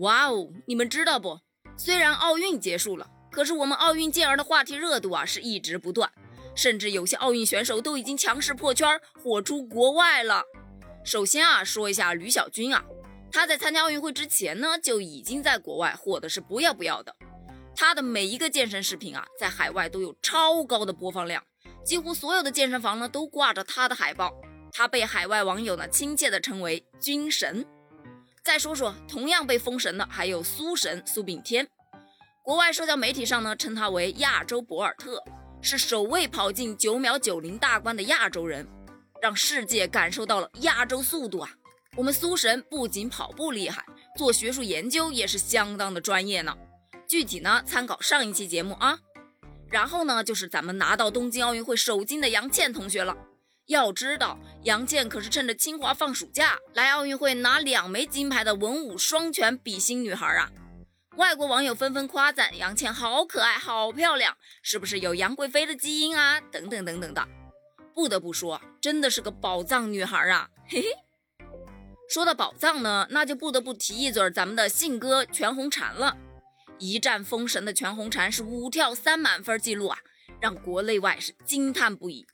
哇哦，你们知道不？虽然奥运结束了，可是我们奥运健儿的话题热度啊是一直不断，甚至有些奥运选手都已经强势破圈，火出国外了。首先啊，说一下吕小军啊，他在参加奥运会之前呢，就已经在国外火的是不要不要的。他的每一个健身视频啊，在海外都有超高的播放量，几乎所有的健身房呢都挂着他的海报。他被海外网友呢亲切的称为“军神”。再说说同样被封神的，还有苏神苏炳添。国外社交媒体上呢称他为“亚洲博尔特”，是首位跑进九秒九零大关的亚洲人，让世界感受到了亚洲速度啊！我们苏神不仅跑步厉害，做学术研究也是相当的专业呢。具体呢，参考上一期节目啊。然后呢，就是咱们拿到东京奥运会首金的杨倩同学了。要知道，杨倩可是趁着清华放暑假来奥运会拿两枚金牌的文武双全比心女孩啊！外国网友纷纷夸赞杨倩好可爱、好漂亮，是不是有杨贵妃的基因啊？等等等等的。不得不说，真的是个宝藏女孩啊！嘿嘿。说到宝藏呢，那就不得不提一嘴咱们的信哥全红婵了。一战封神的全红婵是五跳三满分记录啊，让国内外是惊叹不已。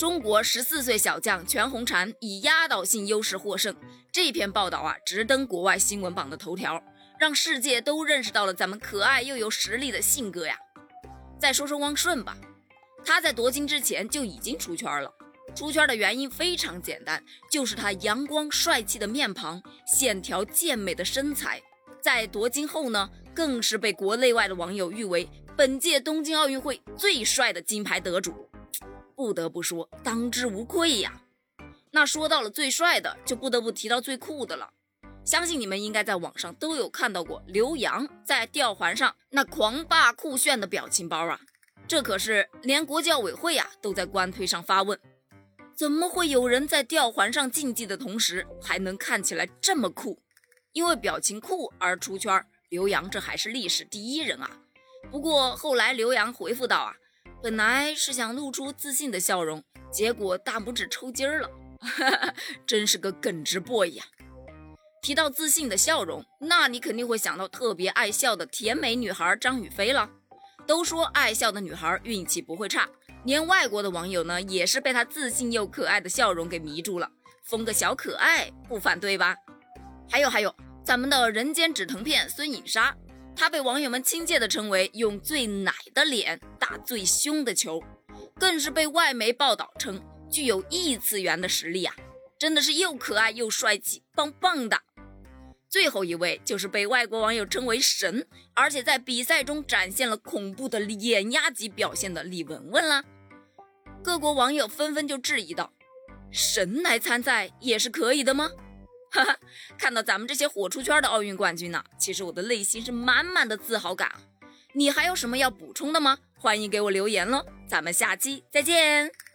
中国十四岁小将全红婵以压倒性优势获胜，这篇报道啊直登国外新闻榜的头条，让世界都认识到了咱们可爱又有实力的信哥呀。再说说汪顺吧，他在夺金之前就已经出圈了，出圈的原因非常简单，就是他阳光帅气的面庞，线条健美的身材。在夺金后呢？更是被国内外的网友誉为本届东京奥运会最帅的金牌得主，不得不说当之无愧呀。那说到了最帅的，就不得不提到最酷的了。相信你们应该在网上都有看到过刘洋在吊环上那狂霸酷炫的表情包啊，这可是连国际奥委会呀都在官推上发问：怎么会有人在吊环上竞技的同时还能看起来这么酷？因为表情酷而出圈。刘洋这还是历史第一人啊！不过后来刘洋回复道啊，本来是想露出自信的笑容，结果大拇指抽筋儿了，真是个耿直 boy 呀！提到自信的笑容，那你肯定会想到特别爱笑的甜美女孩张雨霏了。都说爱笑的女孩运气不会差，连外国的网友呢也是被她自信又可爱的笑容给迷住了，封个小可爱不反对吧？还有还有。咱们的人间止疼片孙颖莎，她被网友们亲切地称为用最奶的脸最凶的球，更是被外媒报道称具有异次元的实力啊！真的是又可爱又帅气，棒棒的。最后一位就是被外国网友称为神，而且在比赛中展现了恐怖的碾压级表现的李雯雯啦。各国网友纷纷就质疑道：“神来参赛也是可以的吗？” 哈哈，看到咱们这些火出圈的奥运冠军呢，其实我的内心是满满的自豪感。你还有什么要补充的吗？欢迎给我留言喽，咱们下期再见。